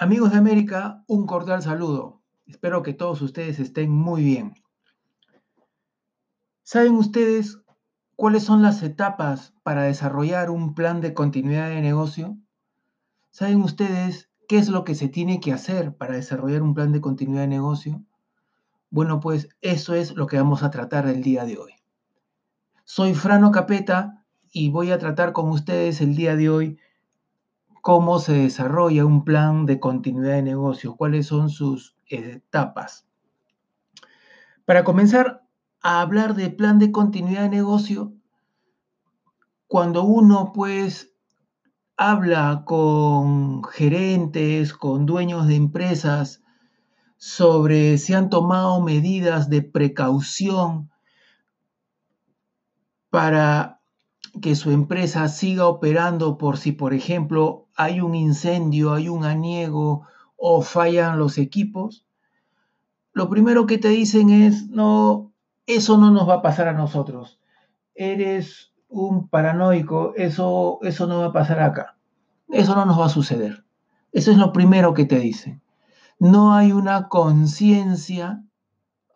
Amigos de América, un cordial saludo. Espero que todos ustedes estén muy bien. ¿Saben ustedes cuáles son las etapas para desarrollar un plan de continuidad de negocio? ¿Saben ustedes qué es lo que se tiene que hacer para desarrollar un plan de continuidad de negocio? Bueno, pues eso es lo que vamos a tratar el día de hoy. Soy Frano Capeta y voy a tratar con ustedes el día de hoy cómo se desarrolla un plan de continuidad de negocio, cuáles son sus etapas. Para comenzar a hablar de plan de continuidad de negocio, cuando uno pues habla con gerentes, con dueños de empresas sobre si han tomado medidas de precaución para que su empresa siga operando por si, por ejemplo, hay un incendio, hay un aniego o fallan los equipos, lo primero que te dicen es, no, eso no nos va a pasar a nosotros. Eres un paranoico, eso, eso no va a pasar acá. Eso no nos va a suceder. Eso es lo primero que te dicen. No hay una conciencia,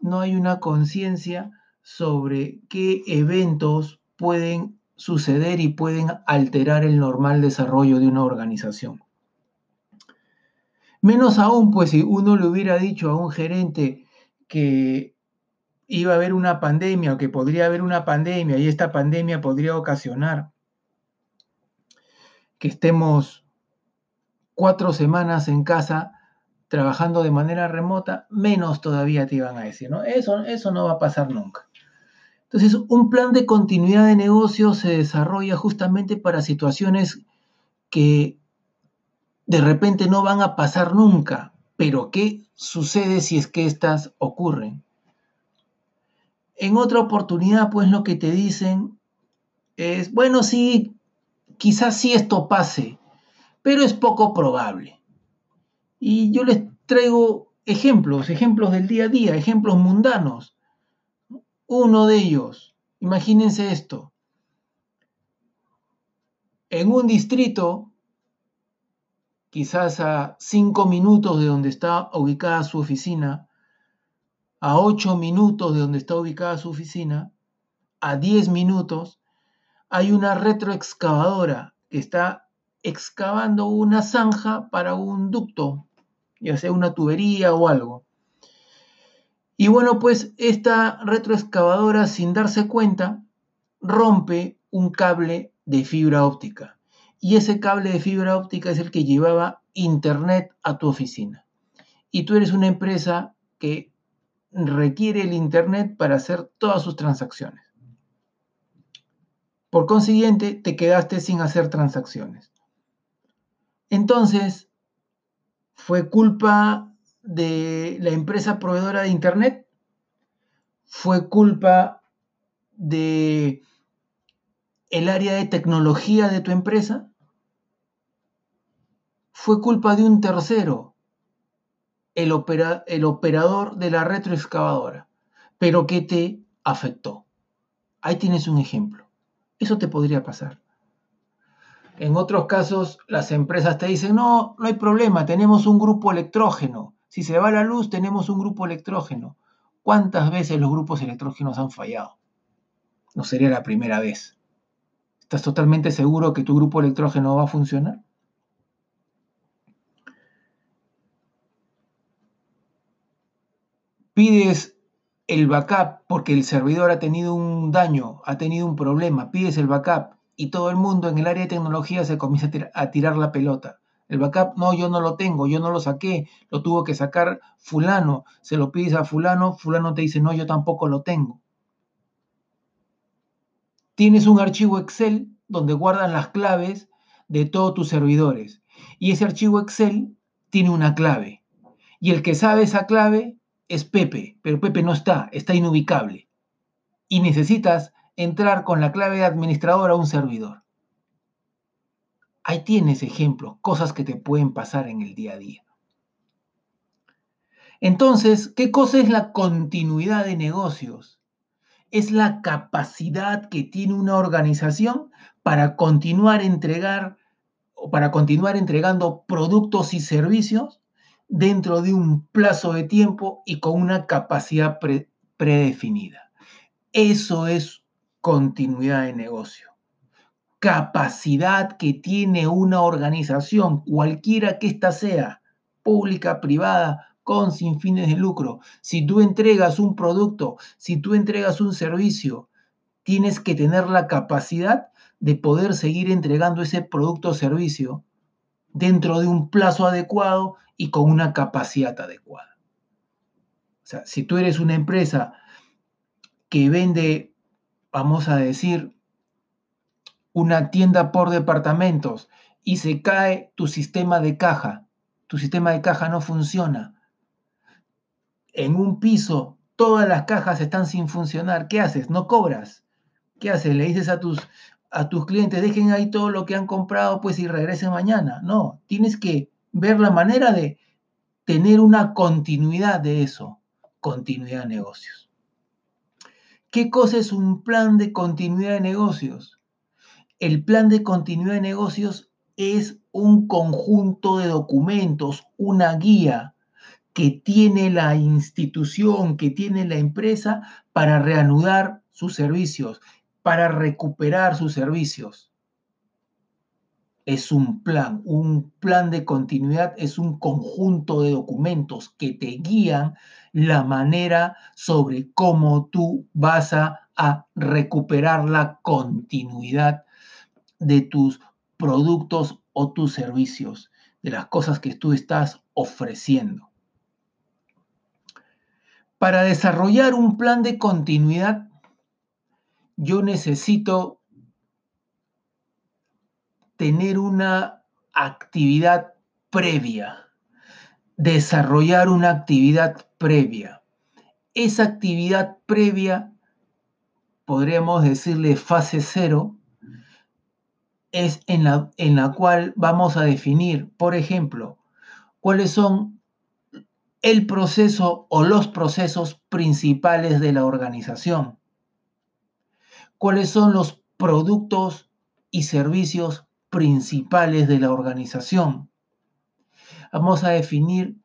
no hay una conciencia sobre qué eventos pueden suceder y pueden alterar el normal desarrollo de una organización. Menos aún, pues si uno le hubiera dicho a un gerente que iba a haber una pandemia o que podría haber una pandemia y esta pandemia podría ocasionar que estemos cuatro semanas en casa trabajando de manera remota, menos todavía te iban a decir, ¿no? Eso, eso no va a pasar nunca. Entonces, un plan de continuidad de negocio se desarrolla justamente para situaciones que de repente no van a pasar nunca, pero ¿qué sucede si es que estas ocurren? En otra oportunidad, pues lo que te dicen es, bueno, sí, quizás sí esto pase, pero es poco probable. Y yo les traigo ejemplos, ejemplos del día a día, ejemplos mundanos. Uno de ellos, imagínense esto, en un distrito, quizás a cinco minutos de donde está ubicada su oficina, a ocho minutos de donde está ubicada su oficina, a diez minutos, hay una retroexcavadora que está excavando una zanja para un ducto, ya sea una tubería o algo. Y bueno, pues esta retroexcavadora, sin darse cuenta, rompe un cable de fibra óptica. Y ese cable de fibra óptica es el que llevaba internet a tu oficina. Y tú eres una empresa que requiere el internet para hacer todas sus transacciones. Por consiguiente, te quedaste sin hacer transacciones. Entonces, fue culpa de la empresa proveedora de Internet? ¿Fue culpa de el área de tecnología de tu empresa? ¿Fue culpa de un tercero, el, el operador de la retroexcavadora, pero que te afectó? Ahí tienes un ejemplo. Eso te podría pasar. En otros casos, las empresas te dicen, no, no hay problema, tenemos un grupo electrógeno. Si se va la luz, tenemos un grupo electrógeno. ¿Cuántas veces los grupos electrógenos han fallado? No sería la primera vez. ¿Estás totalmente seguro que tu grupo electrógeno va a funcionar? Pides el backup porque el servidor ha tenido un daño, ha tenido un problema, pides el backup y todo el mundo en el área de tecnología se comienza a tirar la pelota. El backup, no, yo no lo tengo, yo no lo saqué, lo tuvo que sacar fulano, se lo pides a fulano, fulano te dice, no, yo tampoco lo tengo. Tienes un archivo Excel donde guardan las claves de todos tus servidores y ese archivo Excel tiene una clave y el que sabe esa clave es Pepe, pero Pepe no está, está inubicable y necesitas entrar con la clave de administrador a un servidor. Ahí tienes ejemplos, cosas que te pueden pasar en el día a día. Entonces, ¿qué cosa es la continuidad de negocios? Es la capacidad que tiene una organización para continuar entregar o para continuar entregando productos y servicios dentro de un plazo de tiempo y con una capacidad predefinida. Eso es continuidad de negocio. Capacidad que tiene una organización, cualquiera que ésta sea, pública, privada, con sin fines de lucro. Si tú entregas un producto, si tú entregas un servicio, tienes que tener la capacidad de poder seguir entregando ese producto o servicio dentro de un plazo adecuado y con una capacidad adecuada. O sea, si tú eres una empresa que vende, vamos a decir, una tienda por departamentos y se cae tu sistema de caja, tu sistema de caja no funciona, en un piso todas las cajas están sin funcionar, ¿qué haces? No cobras. ¿Qué haces? Le dices a tus, a tus clientes, dejen ahí todo lo que han comprado, pues y regresen mañana. No, tienes que ver la manera de tener una continuidad de eso, continuidad de negocios. ¿Qué cosa es un plan de continuidad de negocios? El plan de continuidad de negocios es un conjunto de documentos, una guía que tiene la institución, que tiene la empresa para reanudar sus servicios, para recuperar sus servicios. Es un plan, un plan de continuidad es un conjunto de documentos que te guían la manera sobre cómo tú vas a, recuperar la continuidad de tus productos o tus servicios, de las cosas que tú estás ofreciendo. Para desarrollar un plan de continuidad yo necesito tener una actividad previa, desarrollar una actividad previa. Esa actividad previa, podríamos decirle fase cero, es en la, en la cual vamos a definir, por ejemplo, cuáles son el proceso o los procesos principales de la organización cuáles son los productos y servicios principales de la organización. Vamos a definir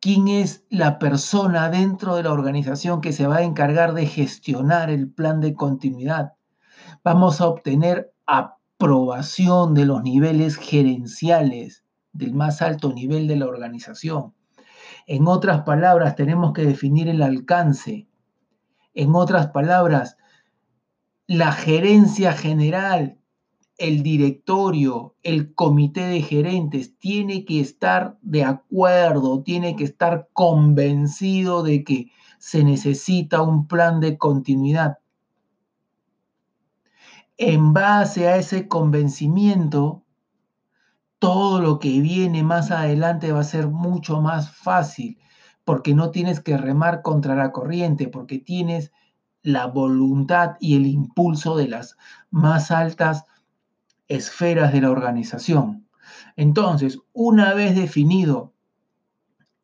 quién es la persona dentro de la organización que se va a encargar de gestionar el plan de continuidad. Vamos a obtener de los niveles gerenciales del más alto nivel de la organización. En otras palabras, tenemos que definir el alcance. En otras palabras, la gerencia general, el directorio, el comité de gerentes tiene que estar de acuerdo, tiene que estar convencido de que se necesita un plan de continuidad. En base a ese convencimiento, todo lo que viene más adelante va a ser mucho más fácil, porque no tienes que remar contra la corriente, porque tienes la voluntad y el impulso de las más altas esferas de la organización. Entonces, una vez definido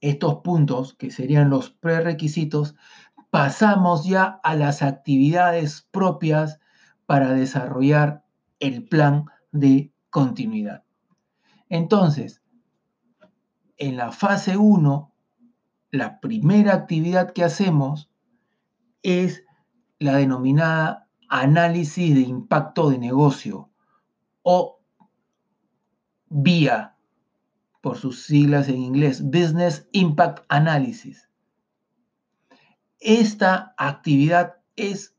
estos puntos, que serían los prerequisitos, pasamos ya a las actividades propias para desarrollar el plan de continuidad. Entonces, en la fase 1, la primera actividad que hacemos es la denominada análisis de impacto de negocio o BIA, por sus siglas en inglés, Business Impact Analysis. Esta actividad es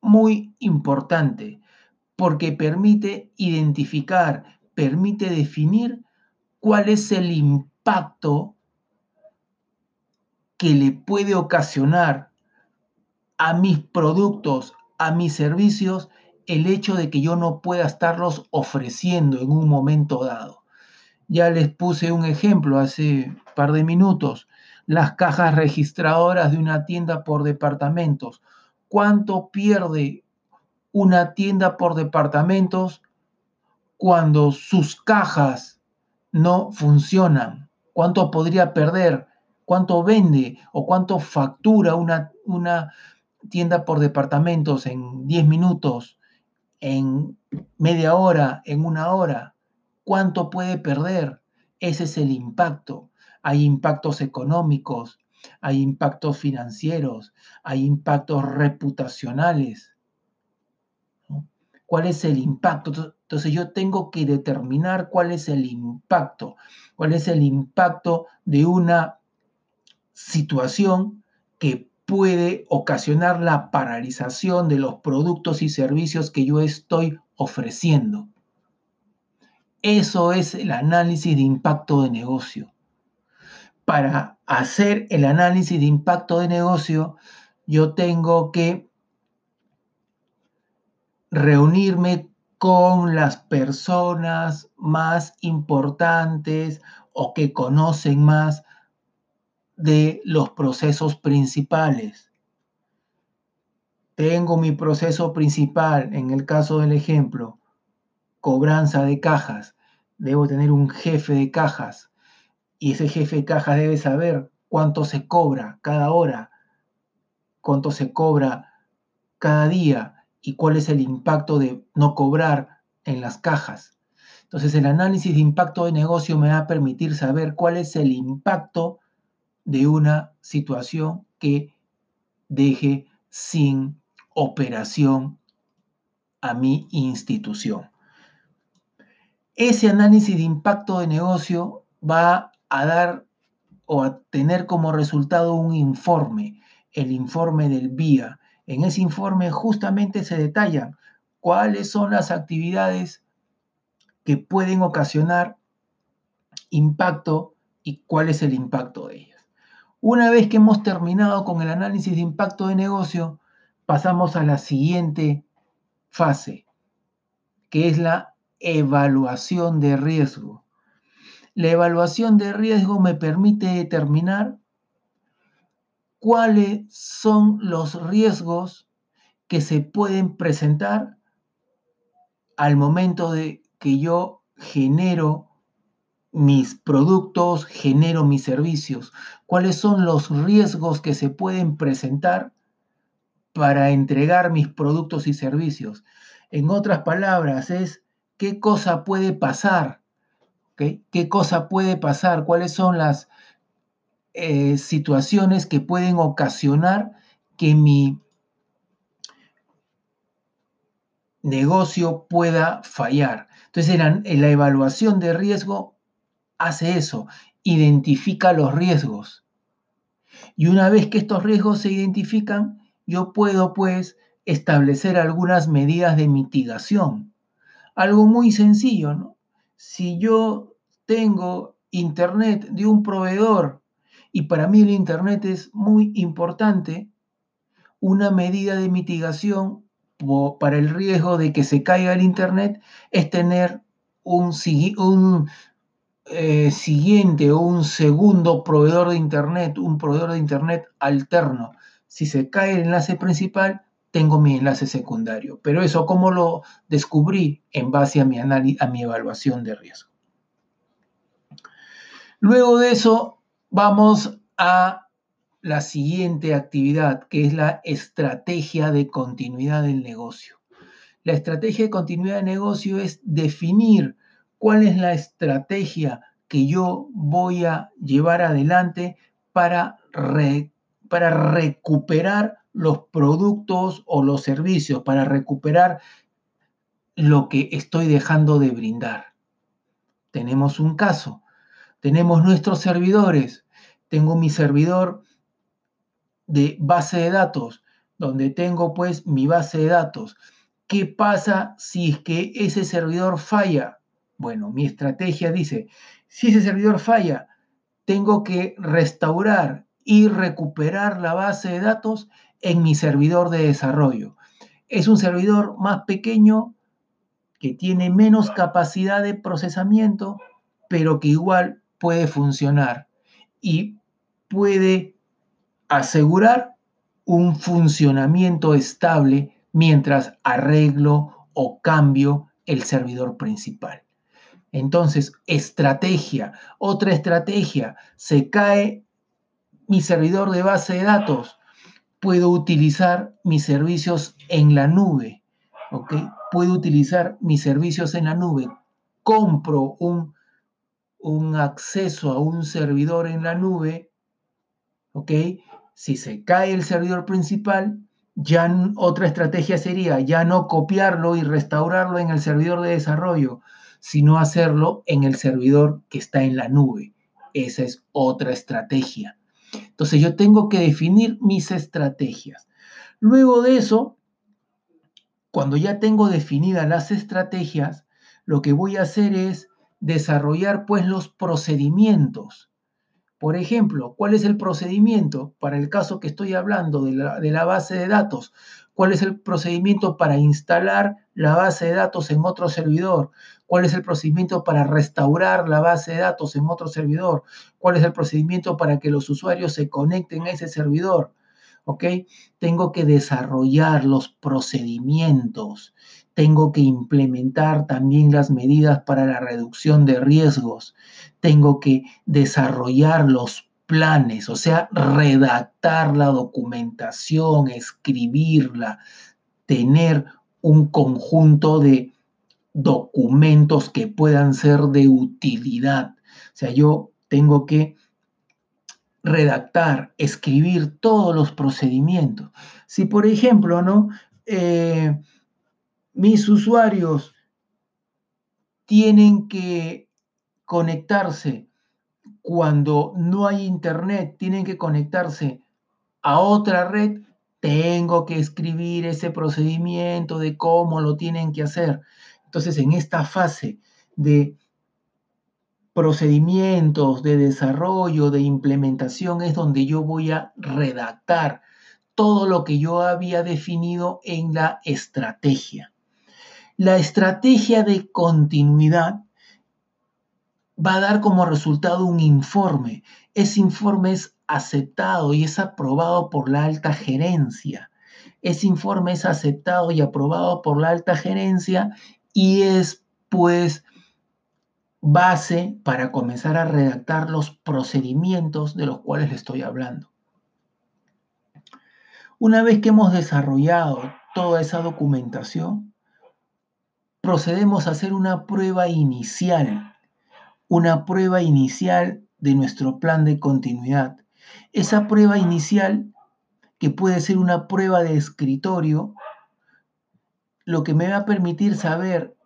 muy importante porque permite identificar, permite definir cuál es el impacto que le puede ocasionar a mis productos, a mis servicios, el hecho de que yo no pueda estarlos ofreciendo en un momento dado. Ya les puse un ejemplo hace un par de minutos, las cajas registradoras de una tienda por departamentos. ¿Cuánto pierde una tienda por departamentos cuando sus cajas no funcionan? ¿Cuánto podría perder? ¿Cuánto vende o cuánto factura una, una tienda por departamentos en 10 minutos, en media hora, en una hora, cuánto puede perder. Ese es el impacto. Hay impactos económicos, hay impactos financieros, hay impactos reputacionales. ¿Cuál es el impacto? Entonces yo tengo que determinar cuál es el impacto, cuál es el impacto de una situación que puede ocasionar la paralización de los productos y servicios que yo estoy ofreciendo. Eso es el análisis de impacto de negocio. Para hacer el análisis de impacto de negocio, yo tengo que reunirme con las personas más importantes o que conocen más de los procesos principales. Tengo mi proceso principal, en el caso del ejemplo, cobranza de cajas. Debo tener un jefe de cajas y ese jefe de cajas debe saber cuánto se cobra cada hora, cuánto se cobra cada día y cuál es el impacto de no cobrar en las cajas. Entonces el análisis de impacto de negocio me va a permitir saber cuál es el impacto de una situación que deje sin operación a mi institución. Ese análisis de impacto de negocio va a dar o a tener como resultado un informe, el informe del BIA. En ese informe justamente se detallan cuáles son las actividades que pueden ocasionar impacto y cuál es el impacto de ellas. Una vez que hemos terminado con el análisis de impacto de negocio, pasamos a la siguiente fase, que es la evaluación de riesgo. La evaluación de riesgo me permite determinar cuáles son los riesgos que se pueden presentar al momento de que yo genero mis productos, genero mis servicios, cuáles son los riesgos que se pueden presentar para entregar mis productos y servicios. En otras palabras, es qué cosa puede pasar, qué cosa puede pasar, cuáles son las eh, situaciones que pueden ocasionar que mi negocio pueda fallar. Entonces, en la evaluación de riesgo hace eso, identifica los riesgos. Y una vez que estos riesgos se identifican, yo puedo pues establecer algunas medidas de mitigación. Algo muy sencillo, ¿no? Si yo tengo internet de un proveedor y para mí el internet es muy importante, una medida de mitigación para el riesgo de que se caiga el internet es tener un, eh, siguiente o un segundo proveedor de Internet, un proveedor de Internet alterno. Si se cae el enlace principal, tengo mi enlace secundario. Pero eso, ¿cómo lo descubrí? En base a mi, a mi evaluación de riesgo. Luego de eso, vamos a la siguiente actividad, que es la estrategia de continuidad del negocio. La estrategia de continuidad de negocio es definir cuál es la estrategia que yo voy a llevar adelante para, para recuperar los productos o los servicios, para recuperar lo que estoy dejando de brindar. Tenemos un caso, tenemos nuestros servidores, tengo mi servidor de base de datos, donde tengo pues mi base de datos. ¿Qué pasa si es que ese servidor falla? Bueno, mi estrategia dice, si ese servidor falla, tengo que restaurar y recuperar la base de datos en mi servidor de desarrollo. Es un servidor más pequeño que tiene menos capacidad de procesamiento, pero que igual puede funcionar y puede asegurar un funcionamiento estable mientras arreglo o cambio el servidor principal. Entonces, estrategia, otra estrategia, se cae mi servidor de base de datos, puedo utilizar mis servicios en la nube, ¿ok? Puedo utilizar mis servicios en la nube. compro un, un acceso a un servidor en la nube, ¿ok? Si se cae el servidor principal, ya otra estrategia sería ya no copiarlo y restaurarlo en el servidor de desarrollo, sino hacerlo en el servidor que está en la nube. Esa es otra estrategia. Entonces yo tengo que definir mis estrategias. Luego de eso, cuando ya tengo definidas las estrategias, lo que voy a hacer es desarrollar pues los procedimientos. Por ejemplo, ¿cuál es el procedimiento para el caso que estoy hablando de la, de la, base de datos? ¿Cuál es el procedimiento para instalar la base de datos en otro servidor? ¿Cuál es el procedimiento para restaurar la base de datos en otro servidor? ¿Cuál es el procedimiento para que los usuarios se conecten a ese servidor? ¿Ok? Tengo que desarrollar los procedimientos. Tengo que implementar también las medidas para la reducción de riesgos. Tengo que desarrollar los planes, o sea, redactar la documentación, escribirla, tener un conjunto de documentos que puedan ser de utilidad. O sea, yo tengo que redactar, escribir todos los procedimientos. Si, por ejemplo, ¿no? Eh, mis usuarios tienen que conectarse cuando no hay internet, tienen que conectarse a otra red, tengo que escribir ese procedimiento de cómo lo tienen que hacer. Entonces, en esta fase de procedimientos, de desarrollo, de implementación, es donde yo voy a redactar todo lo que yo había definido en la estrategia. La estrategia de continuidad va a dar como resultado un informe. Ese informe es aceptado y es aprobado por la alta gerencia. Ese informe es aceptado y aprobado por la alta gerencia y es pues base para comenzar a redactar los procedimientos de los cuales le estoy hablando. Una vez que hemos desarrollado toda esa documentación, procedemos a hacer una prueba inicial, una prueba inicial de nuestro plan de continuidad. Esa prueba inicial, que puede ser una prueba de escritorio, lo que me va a permitir saber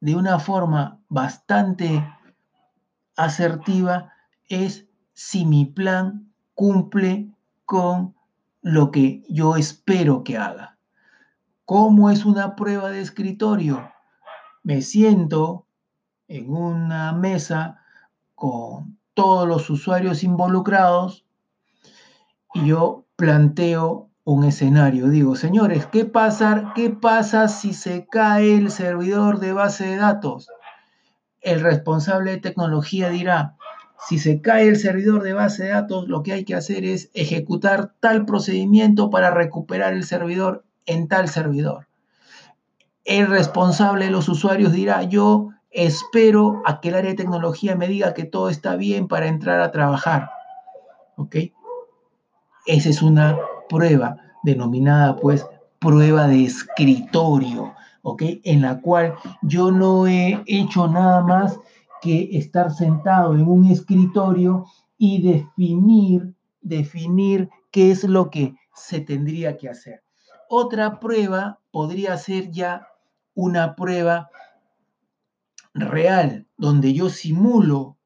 de una forma bastante asertiva es si mi plan cumple con lo que yo espero que haga. ¿Cómo es una prueba de escritorio? Me siento en una mesa con todos los usuarios involucrados y yo planteo un escenario. Digo, señores, ¿qué pasa, ¿qué pasa si se cae el servidor de base de datos? El responsable de tecnología dirá, si se cae el servidor de base de datos, lo que hay que hacer es ejecutar tal procedimiento para recuperar el servidor en tal servidor. El responsable de los usuarios dirá, yo espero a que el área de tecnología me diga que todo está bien para entrar a trabajar. ¿Ok? Esa es una prueba, denominada pues prueba de escritorio, ¿ok? En la cual yo no he hecho nada más que estar sentado en un escritorio y definir, definir qué es lo que se tendría que hacer. Otra prueba podría ser ya una prueba real, donde yo simulo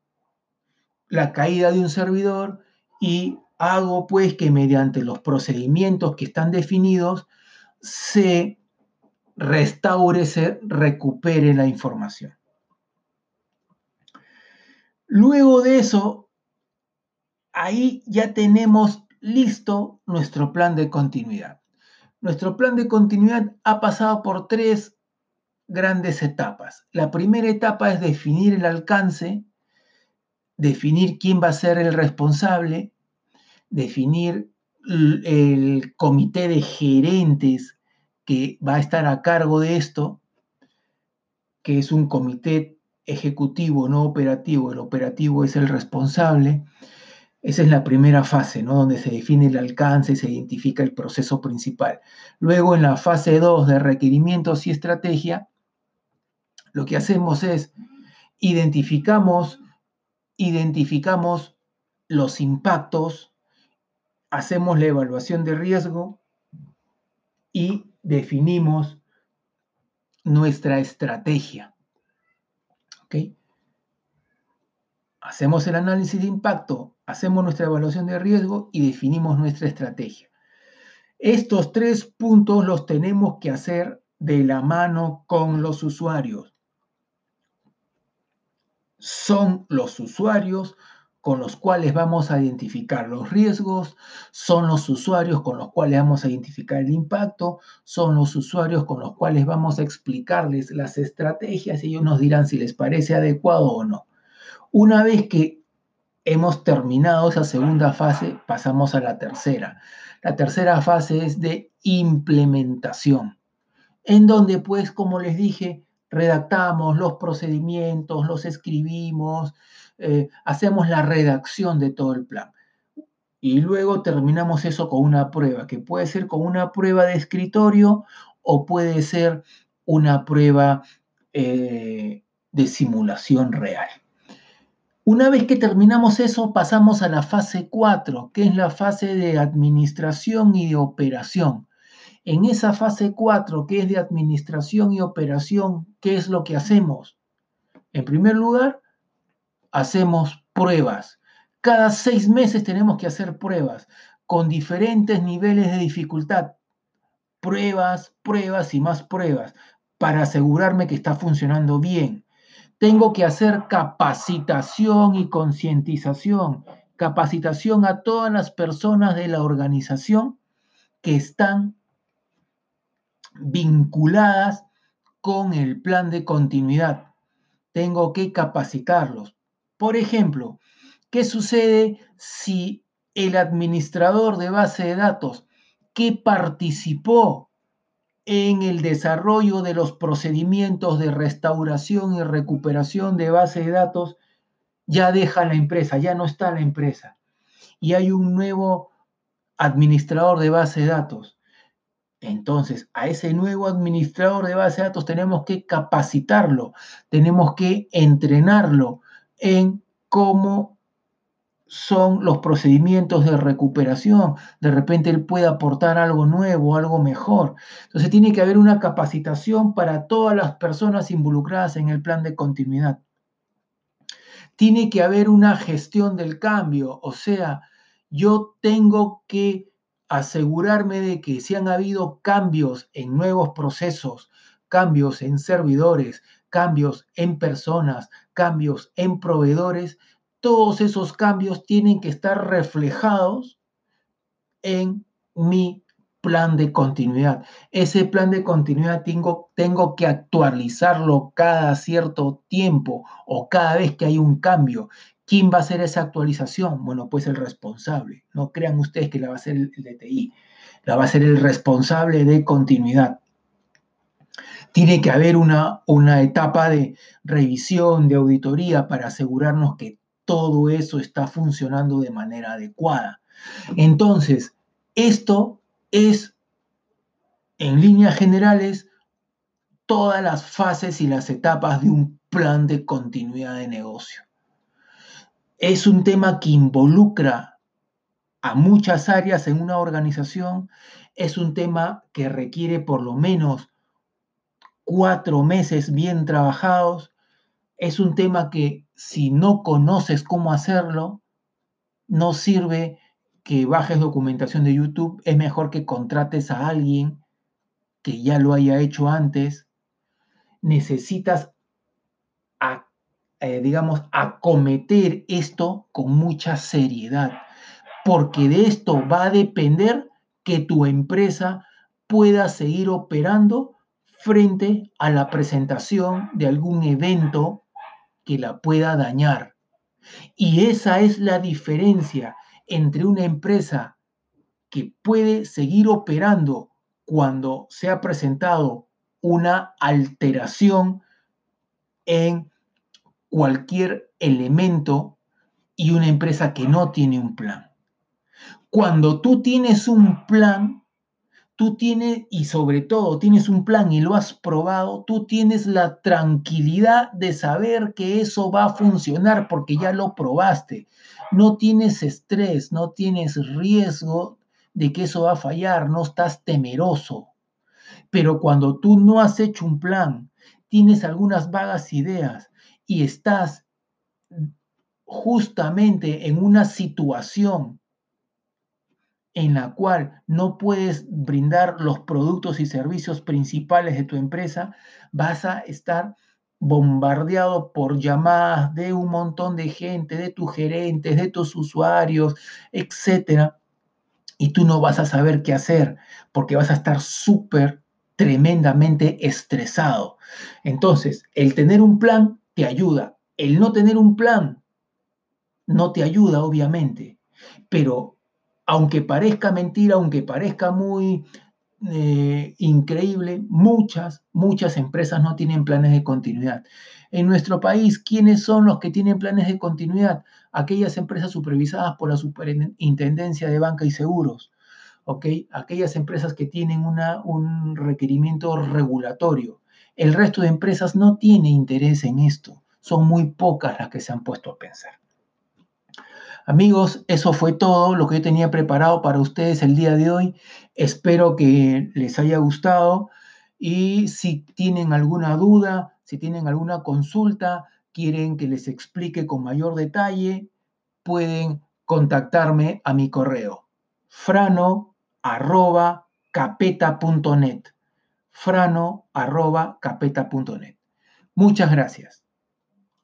la caída de un servidor y hago pues que mediante los procedimientos que están definidos se restaure, se recupere la información. Luego de eso, ahí ya tenemos listo nuestro plan de continuidad. Nuestro plan de continuidad ha pasado por tres grandes etapas. La primera etapa es definir el alcance, definir quién va a ser el responsable, definir el comité de gerentes que va a estar a cargo de esto, que es un comité ejecutivo, no operativo. El operativo es el responsable. Esa es la primera fase, ¿no? Donde se define el alcance y se identifica el proceso principal. Luego, en la fase 2 de requerimientos y estrategia, lo que hacemos es identificamos, identificamos los impactos, hacemos la evaluación de riesgo y definimos nuestra estrategia. ¿Ok? Hacemos el análisis de impacto, hacemos nuestra evaluación de riesgo y definimos nuestra estrategia. Estos tres puntos los tenemos que hacer de la mano con los usuarios. Son los usuarios con los cuales vamos a identificar los riesgos, son los usuarios con los cuales vamos a identificar el impacto, son los usuarios con los cuales vamos a explicarles las estrategias y ellos nos dirán si les parece adecuado o no. Una vez que hemos terminado esa segunda fase, pasamos a la tercera. La tercera fase es de implementación, en donde pues, como les dije, redactamos los procedimientos, los escribimos, eh, hacemos la redacción de todo el plan. Y luego terminamos eso con una prueba, que puede ser con una prueba de escritorio o puede ser una prueba eh, de simulación real. Una vez que terminamos eso, pasamos a la fase 4, que es la fase de administración y de operación. En esa fase 4, que es de administración y operación, ¿qué es lo que hacemos? En primer lugar, hacemos pruebas. Cada seis meses tenemos que hacer pruebas con diferentes niveles de dificultad. Pruebas, pruebas y más pruebas para asegurarme que está funcionando bien. Tengo que hacer capacitación y concientización, capacitación a todas las personas de la organización que están vinculadas con el plan de continuidad. Tengo que capacitarlos. Por ejemplo, ¿qué sucede si el administrador de base de datos que participó en el desarrollo de los procedimientos de restauración y recuperación de base de datos, ya deja la empresa, ya no está la empresa. Y hay un nuevo administrador de base de datos. Entonces, a ese nuevo administrador de base de datos tenemos que capacitarlo, tenemos que entrenarlo en cómo son los procedimientos de recuperación. De repente él puede aportar algo nuevo, algo mejor. Entonces tiene que haber una capacitación para todas las personas involucradas en el plan de continuidad. Tiene que haber una gestión del cambio, o sea, yo tengo que asegurarme de que si han habido cambios en nuevos procesos, cambios en servidores, cambios en personas, cambios en proveedores, todos esos cambios tienen que estar reflejados en mi plan de continuidad. Ese plan de continuidad tengo, tengo que actualizarlo cada cierto tiempo o cada vez que hay un cambio. ¿Quién va a hacer esa actualización? Bueno, pues el responsable. No crean ustedes que la va a hacer el DTI, la va a hacer el responsable de continuidad. Tiene que haber una, una etapa de revisión, de auditoría para asegurarnos que todo eso está funcionando de manera adecuada. Entonces, esto es, en líneas generales, todas las fases y las etapas de un plan de continuidad de negocio. Es un tema que involucra a muchas áreas en una organización, es un tema que requiere por lo menos cuatro meses bien trabajados, es un tema que si no conoces cómo hacerlo, no sirve que bajes documentación de YouTube, es mejor que contrates a alguien que ya lo haya hecho antes. Necesitas, eh, digamos, acometer esto con mucha seriedad, porque de esto va a depender que tu empresa pueda seguir operando frente a la presentación de algún evento que la pueda dañar. Y esa es la diferencia entre una empresa que puede seguir operando cuando se ha presentado una alteración en cualquier elemento y una empresa que no tiene un plan. Cuando tú tienes un plan, tú tienes, y sobre todo tienes un plan y lo has probado, tú tienes la tranquilidad de saber que eso va a funcionar porque ya lo probaste. No tienes estrés, no tienes riesgo de que eso va a fallar, no estás temeroso. Pero cuando tú no has hecho un plan, tienes algunas vagas ideas y estás justamente en una situación en la cual no puedes brindar los productos y servicios principales de tu empresa, vas a estar bombardeado por llamadas de un montón de gente, de tus gerentes, de tus usuarios, etcétera, y tú no vas a saber qué hacer porque vas a estar súper tremendamente estresado. Entonces, el tener un plan te ayuda. El no tener un plan no te ayuda, obviamente, pero aunque parezca mentira, aunque parezca muy eh, increíble, muchas, muchas empresas no tienen planes de continuidad. En nuestro país, ¿quiénes son los que tienen planes de continuidad? Aquellas empresas supervisadas por la Superintendencia de Banca y Seguros, ¿ok? Aquellas empresas que tienen una, un requerimiento regulatorio. El resto de empresas no tiene interés en esto. Son muy pocas las que se han puesto a pensar. Amigos, eso fue todo lo que yo tenía preparado para ustedes el día de hoy. Espero que les haya gustado y si tienen alguna duda, si tienen alguna consulta, quieren que les explique con mayor detalle, pueden contactarme a mi correo frano@capeta.net. frano@capeta.net. Muchas gracias.